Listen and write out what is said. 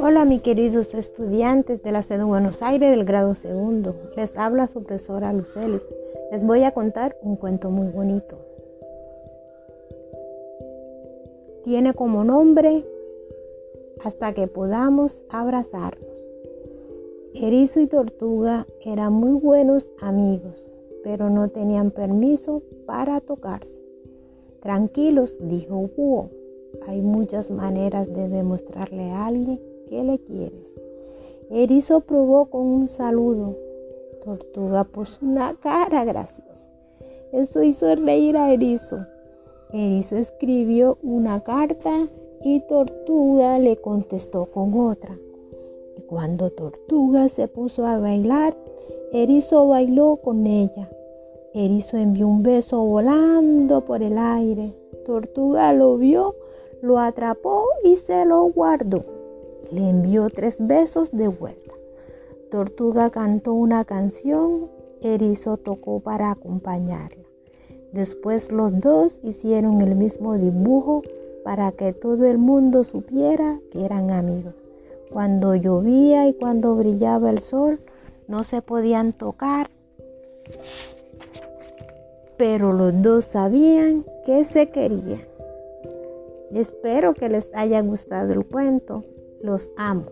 Hola mis queridos estudiantes de la de Buenos Aires del grado segundo. Les habla su profesora Lucelis. Les voy a contar un cuento muy bonito. Tiene como nombre Hasta que podamos abrazarnos. Erizo y Tortuga eran muy buenos amigos, pero no tenían permiso para tocarse. Tranquilos, dijo Búho. Hay muchas maneras de demostrarle a alguien ¿Qué le quieres? Erizo probó con un saludo. Tortuga puso una cara graciosa. Eso hizo reír a Erizo. Erizo escribió una carta y Tortuga le contestó con otra. Y cuando Tortuga se puso a bailar, Erizo bailó con ella. Erizo envió un beso volando por el aire. Tortuga lo vio, lo atrapó y se lo guardó le envió tres besos de vuelta. Tortuga cantó una canción, Erizo tocó para acompañarla. Después los dos hicieron el mismo dibujo para que todo el mundo supiera que eran amigos. Cuando llovía y cuando brillaba el sol, no se podían tocar, pero los dos sabían que se querían. Espero que les haya gustado el cuento. Los amo.